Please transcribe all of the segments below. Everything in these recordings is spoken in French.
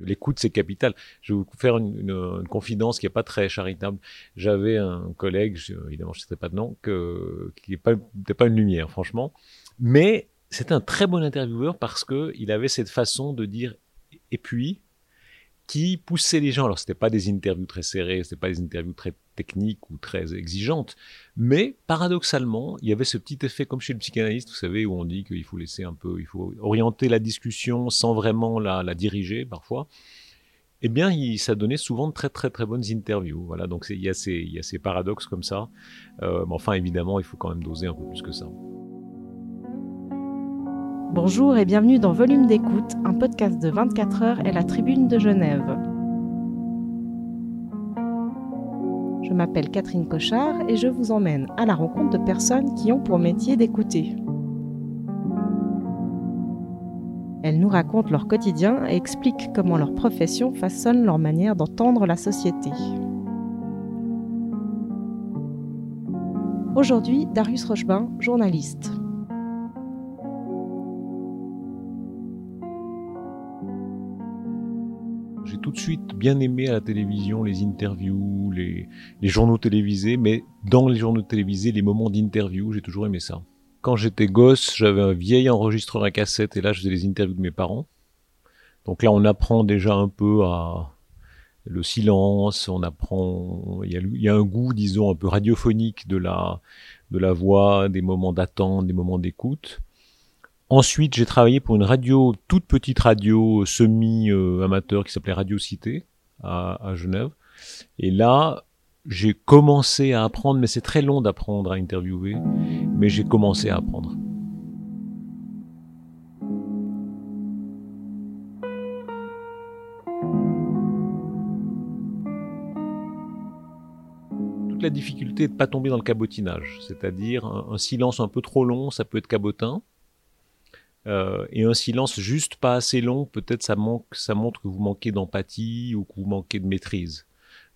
L'écoute, c'est capital. Je vais vous faire une, confidence qui n'est pas très charitable. J'avais un collègue, évidemment, je ne sais pas de nom, qui n'était pas, une lumière, franchement. Mais c'était un très bon intervieweur parce qu'il avait cette façon de dire et puis qui poussait les gens. Alors, ce pas des interviews très serrées, ce pas des interviews très techniques ou très exigeantes, mais paradoxalement, il y avait ce petit effet comme chez le psychanalyste, vous savez, où on dit qu'il faut laisser un peu, il faut orienter la discussion sans vraiment la, diriger parfois. Eh bien, ça donnait souvent de très très très bonnes interviews. Voilà, donc il y, a ces, il y a ces paradoxes comme ça. Euh, mais enfin, évidemment, il faut quand même doser un peu plus que ça. Bonjour et bienvenue dans Volume d'écoute, un podcast de 24 heures et la Tribune de Genève. Je m'appelle Catherine Cochard et je vous emmène à la rencontre de personnes qui ont pour métier d'écouter. Elles nous racontent leur quotidien et expliquent comment leur profession façonne leur manière d'entendre la société. Aujourd'hui, Darius Rochebin, journaliste. Tout de suite bien aimé à la télévision les interviews, les, journaux télévisés, mais dans les journaux télévisés, les moments d'interview, j'ai toujours aimé ça. Quand j'étais gosse, j'avais un vieil enregistreur à cassette et là, je faisais les interviews de mes parents. Donc là, on apprend déjà un peu à le silence, on apprend, il y a, y a un goût, disons, un peu radiophonique de la, de la voix, des moments d'attente, des moments d'écoute. Ensuite, j'ai travaillé pour une radio, toute petite radio semi-amateur qui s'appelait Radio Cité à, Genève. Et là, j'ai commencé à apprendre, mais c'est très long d'apprendre à interviewer, mais j'ai commencé à apprendre. Toute la difficulté de ne pas tomber dans le cabotinage, c'est-à-dire un silence un peu trop long, ça peut être cabotin. Euh, et un silence juste pas assez long, peut-être ça, ça montre que vous manquez d'empathie ou que vous manquez de maîtrise.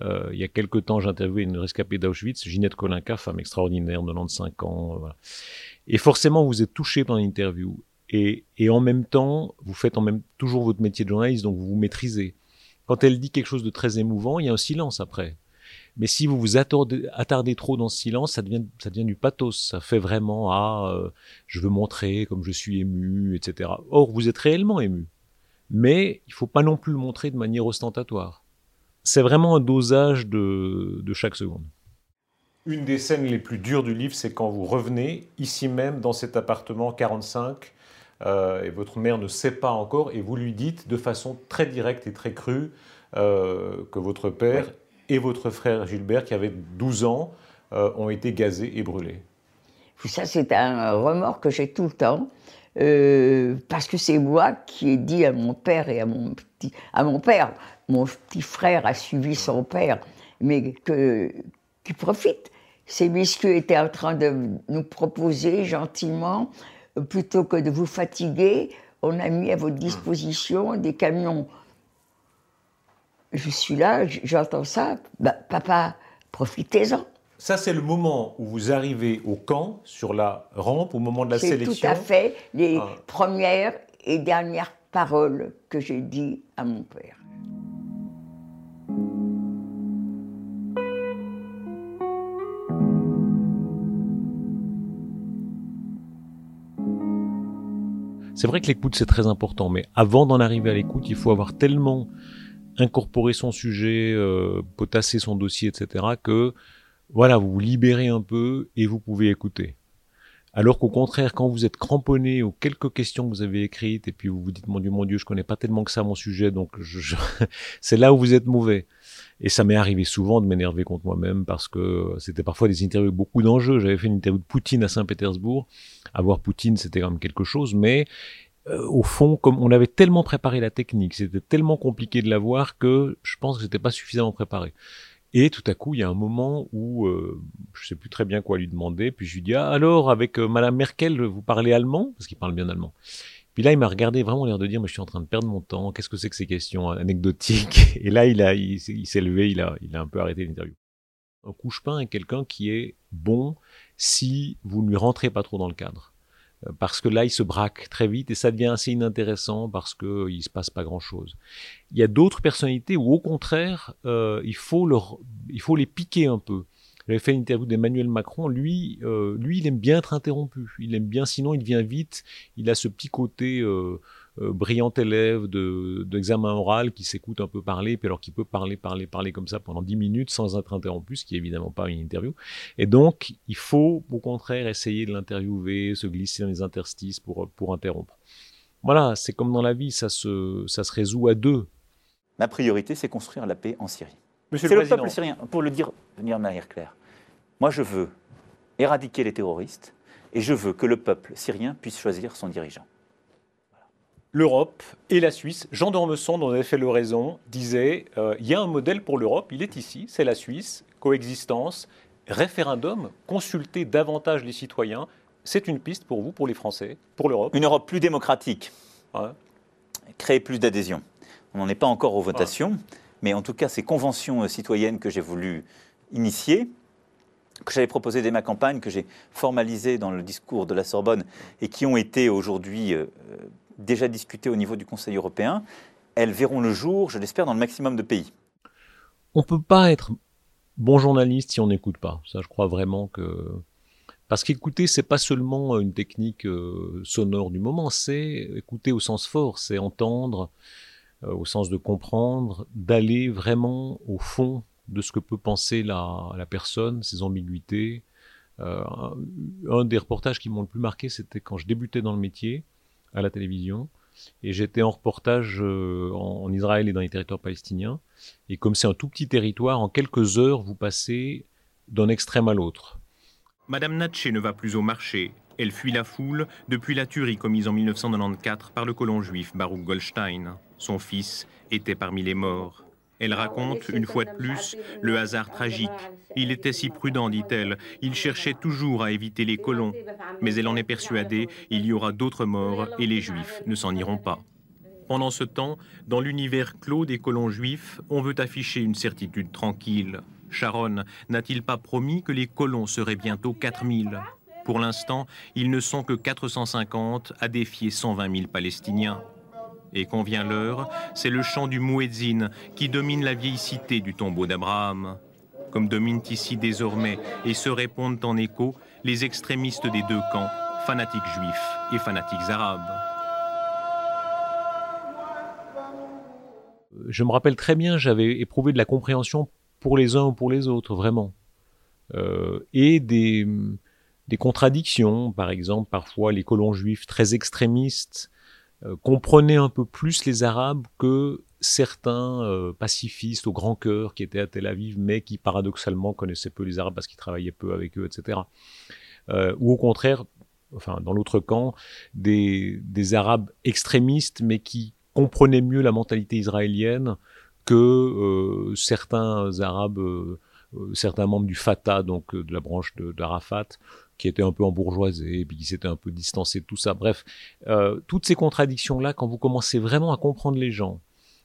Euh, il y a quelque temps, j'interviewais une rescapée d'Auschwitz, Ginette Kolinka, femme extraordinaire, 95 ans. Voilà. Et forcément, vous êtes touché par l'interview. Et, et, en même temps, vous faites en même toujours votre métier de journaliste, donc vous vous maîtrisez. Quand elle dit quelque chose de très émouvant, il y a un silence après. Mais si vous vous attardez, trop dans ce silence, ça devient, ça devient du pathos. Ça fait vraiment ah, euh, je veux montrer comme je suis ému, etc. Or, vous êtes réellement ému, mais il faut pas non plus le montrer de manière ostentatoire. C'est vraiment un dosage de, de chaque seconde. Une des scènes les plus dures du livre, c'est quand vous revenez ici même dans cet appartement 45 euh, et votre mère ne sait pas encore et vous lui dites de façon très directe et très crue euh, que votre père et votre frère Gilbert, qui avait 12 ans, euh, ont été gazés et brûlés. Ça, c'est un remords que j'ai tout le temps, euh, parce que c'est moi qui ai dit à mon père et à mon petit, à mon père, mon petit frère a suivi son père, mais que qui profite. Ces messieurs étaient en train de nous proposer gentiment, plutôt que de vous fatiguer, on a mis à votre disposition des camions je suis là, j'entends ça, bah, papa, profitez-en. Ça, c'est le moment où vous arrivez au camp, sur la rampe, au moment de la sélection. C'est tout à fait les ah. premières et dernières paroles que j'ai dites à mon père. C'est vrai que l'écoute, c'est très important, mais avant d'en arriver à l'écoute, il faut avoir tellement incorporer son sujet, euh, potasser son dossier, etc., que voilà, vous vous libérez un peu et vous pouvez écouter. Alors qu'au contraire, quand vous êtes cramponné aux quelques questions que vous avez écrites et puis vous vous dites mon Dieu, mon Dieu, je connais pas tellement que ça mon sujet, donc je, c'est là où vous êtes mauvais. Et ça m'est arrivé souvent de m'énerver contre moi-même parce que c'était parfois des interviews beaucoup d'enjeux. J'avais fait une interview de Poutine à Saint-Pétersbourg. Avoir Poutine, c'était quand même quelque chose, mais euh, au fond, comme on avait tellement préparé la technique, c'était tellement compliqué de la voir que je pense que j'étais pas suffisamment préparé. Et tout à coup, il y a un moment où euh, je sais plus très bien quoi lui demander, puis je lui dis ah, alors avec euh, Madame Merkel, vous parlez allemand? Parce qu'il parle bien allemand. Puis là, il m'a regardé vraiment l'air de dire mais je suis en train de perdre mon temps. Qu'est-ce que c'est que ces questions anecdotiques? Et là, il a, il, s'est levé, il a, il a un peu arrêté l'interview. Un couche-pain est quelqu'un qui est bon si vous ne lui rentrez pas trop dans le cadre. Parce que là, il se braque très vite et ça devient assez inintéressant parce qu'il ne se passe pas grand-chose. Il y a d'autres personnalités où, au contraire, euh, il, faut leur, il faut les piquer un peu. J'avais fait une interview d'Emmanuel Macron. Lui, euh, lui, il aime bien être interrompu. Il aime bien, sinon, il vient vite. Il a ce petit côté euh, euh, brillant élève d'examen oral qui s'écoute un peu parler, puis alors qui peut parler, parler, parler comme ça pendant 10 minutes sans être interrompu, ce qui est évidemment pas une interview. Et donc, il faut, au contraire, essayer de l'interviewer, se glisser dans les interstices pour, pour interrompre. Voilà, c'est comme dans la vie, ça se, ça se résout à deux. Ma priorité, c'est construire la paix en Syrie. C'est le, peuple syrien, pour le dire de manière claire. Moi, je veux éradiquer les terroristes et je veux que le peuple syrien puisse choisir son dirigeant. L'Europe et la Suisse, Jean d'Ormesson, dont vous avez fait le raison, disait euh, il y a un modèle pour l'Europe, il est ici, c'est la Suisse, coexistence, référendum, consulter davantage les citoyens. C'est une piste pour vous, pour les Français, pour l'Europe Une Europe plus démocratique, créer plus d'adhésion. On n'en est pas encore aux votations. Mais en tout cas, ces conventions euh, citoyennes que j'ai voulu initier, que j'avais proposées dès ma campagne, que j'ai formalisées dans le discours de la Sorbonne et qui ont été aujourd'hui euh, déjà discutées au niveau du Conseil européen, elles verront le jour, je l'espère, dans le maximum de pays. On ne peut pas être bon journaliste si on n'écoute pas. Ça, je crois vraiment que. Parce qu'écouter, c'est pas seulement une technique euh, sonore du moment, c'est écouter au sens fort, c'est entendre, euh, au sens de comprendre, d'aller vraiment au fond de ce que peut penser la, personne, ses ambiguïtés. Euh, un des reportages qui m'ont le plus marqué, c'était quand je débutais dans le métier à la télévision. Et j'étais en reportage euh, en, Israël et dans les territoires palestiniens. Et comme c'est un tout petit territoire, en quelques heures, vous passez d'un extrême à l'autre. Madame Natché ne va plus au marché. Elle fuit la foule depuis la tuerie commise en 1994 par le colon juif Baruch Goldstein. Son fils était parmi les morts. Elle raconte, une fois de plus, le hasard tragique. Il était si prudent, dit-elle. Il cherchait toujours à éviter les colons. Mais elle en est persuadée, il y aura d'autres morts et les juifs ne s'en iront pas. Pendant ce temps, dans l'univers clos des colons juifs, on veut afficher une certitude tranquille. Sharon n'a-t-il pas promis que les colons seraient bientôt 4000 Pour l'instant, ils ne sont que 450 à défier 120 000 Palestiniens. Et quand vient l'heure, c'est le chant du muezzin qui domine la vieille cité du tombeau d'Abraham. Comme dominent ici désormais et se répondent en écho les extrémistes des deux camps, fanatiques juifs et fanatiques arabes. Je me rappelle très bien, j'avais éprouvé de la compréhension pour les uns ou pour les autres, vraiment. Euh, et des, contradictions, par exemple, parfois les colons juifs très extrémistes comprenaient un peu plus les Arabes que certains euh, pacifistes au grand cœur qui étaient à Tel Aviv, mais qui paradoxalement connaissaient peu les Arabes parce qu'ils travaillaient peu avec eux, etc. Euh, ou au contraire, enfin dans l'autre camp, des, des, Arabes extrémistes, mais qui comprenaient mieux la mentalité israélienne que euh, certains Arabes, euh, certains membres du Fatah, donc de la branche d'Arafat, qui était un peu embourgeoisé, et puis qui s'était un peu distancé de tout ça. Bref, euh, toutes ces contradictions-là, quand vous commencez vraiment à comprendre les gens,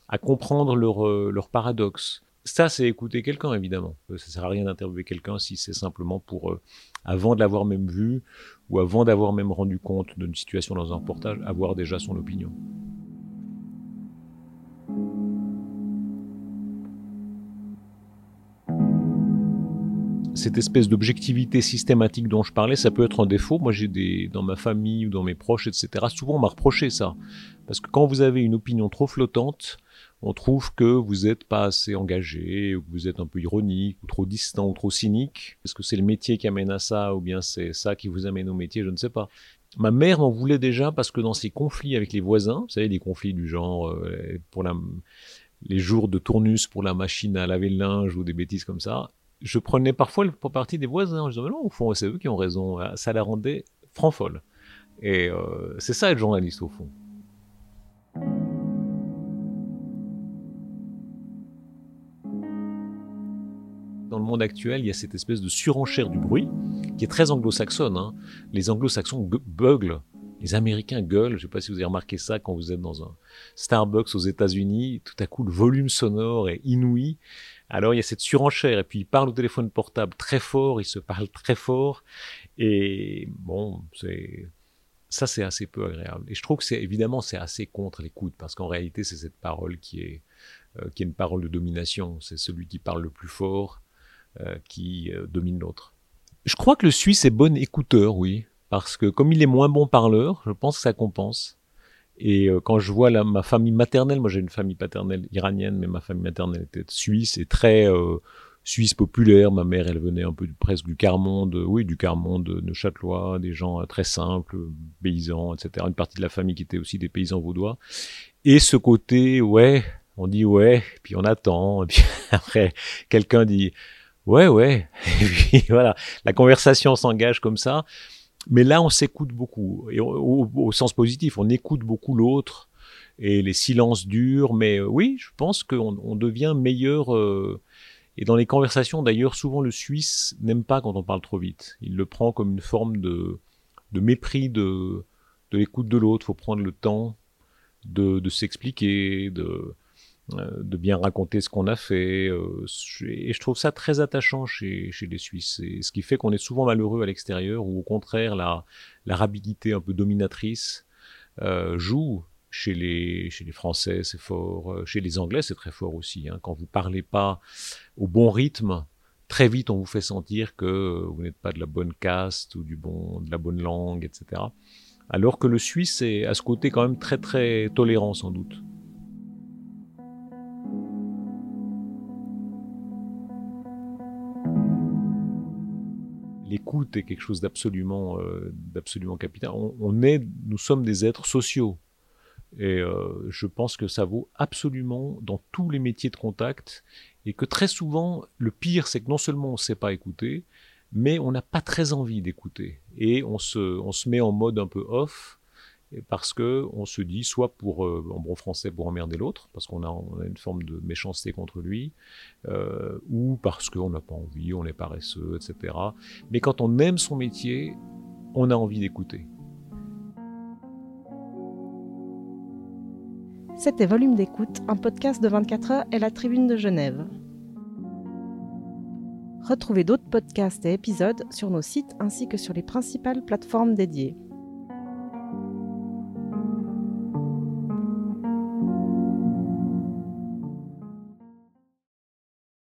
à comprendre leur, euh, paradoxe, ça, c'est écouter quelqu'un, évidemment. Euh, ça sert à rien d'interviewer quelqu'un si c'est simplement pour, avant de l'avoir même vu, ou avant d'avoir même rendu compte d'une situation dans un reportage, avoir déjà son opinion. Cette espèce d'objectivité systématique dont je parlais, ça peut être un défaut. Moi, j'ai des, dans ma famille ou dans mes proches, etc. Souvent, on m'a reproché ça. Parce que quand vous avez une opinion trop flottante, on trouve que vous n'êtes pas assez engagé, ou que vous êtes un peu ironique, ou trop distant, ou trop cynique. Est-ce que c'est le métier qui amène à ça, ou bien c'est ça qui vous amène au métier, je ne sais pas. Ma mère m'en voulait déjà parce que dans ses conflits avec les voisins, vous savez, des conflits du genre, euh, pour la, les jours de tournus pour la machine à laver le linge ou des bêtises comme ça, je prenais parfois le partie des voisins. Je disais, non, au fond, c'est eux qui ont raison. Ça la rendait franc folle. Et euh, c'est ça être journaliste, au fond. Dans le monde actuel, il y a cette espèce de surenchère du bruit qui est très anglo-saxonne. Hein. Les anglo-saxons beuglent, les Américains gueulent. Je ne sais pas si vous avez remarqué ça quand vous êtes dans un Starbucks aux États-Unis. Tout à coup, le volume sonore est inouï. Alors il y a cette surenchère, et puis il parle au téléphone portable très fort, il se parle très fort, et bon, c'est ça, c'est assez peu agréable. Et je trouve que c'est évidemment c'est assez contre l'écoute parce qu'en réalité, c'est cette parole qui est euh, qui est une parole de domination. C'est celui qui parle le plus fort euh, qui euh, domine l'autre. Je crois que le Suisse est bon écouteur, oui, parce que comme il est moins bon parleur, je pense que ça compense. Et quand je vois la, ma famille maternelle, moi j'ai une famille paternelle iranienne, mais ma famille maternelle était suisse et très Suisse populaire. Ma mère, elle venait un peu presque du quart-monde, oui, du quart-monde de Neuchâtelois, des gens très simples, paysans, etc. Une partie de la famille qui était aussi des paysans vaudois. Et ce côté, ouais, on dit ouais, puis on attend, et puis après quelqu'un dit ouais, ouais, et puis voilà, la conversation s'engage comme ça. Mais là, on s'écoute beaucoup, et au, sens positif, on écoute beaucoup l'autre, et les silences durent, mais euh, oui, je pense qu'on on devient meilleur. Euh, et dans les conversations, d'ailleurs, souvent le Suisse n'aime pas quand on parle trop vite. Il le prend comme une forme de, mépris de, l'écoute de l'autre. Il faut prendre le temps de, de s'expliquer, de, de bien raconter ce qu'on a fait. Euh, et je trouve ça très attachant chez, chez les Suisses. Et ce qui fait qu'on est souvent malheureux à l'extérieur, ou au contraire, la, la rapidité un peu dominatrice euh, joue. Chez les, chez les Français, c'est fort. Chez les Anglais, c'est très fort aussi. Hein. Quand vous parlez pas au bon rythme, très vite, on vous fait sentir que vous n'êtes pas de la bonne caste ou du bon, de la bonne langue, etc. Alors que le Suisse est à ce côté quand même très très tolérant sans doute. L'écoute est quelque chose d'absolument, euh, capital. On, est, nous sommes des êtres sociaux. Et euh, je pense que ça vaut absolument dans tous les métiers de contact. Et que très souvent, le pire, c'est que non seulement on ne sait pas écouter, mais on n'a pas très envie d'écouter. Et on se, on se met en mode un peu off parce que on se dit soit pour euh, en bon français pour emmerder l'autre parce qu'on a, une forme de méchanceté contre lui euh, ou parce qu'on n'a pas envie on est paresseux etc mais quand on aime son métier on a envie d'écouter C'était Volume d'écoute, un podcast de 24 heures et la Tribune de Genève. Retrouvez d'autres podcasts et épisodes sur nos sites ainsi que sur les principales plateformes dédiées.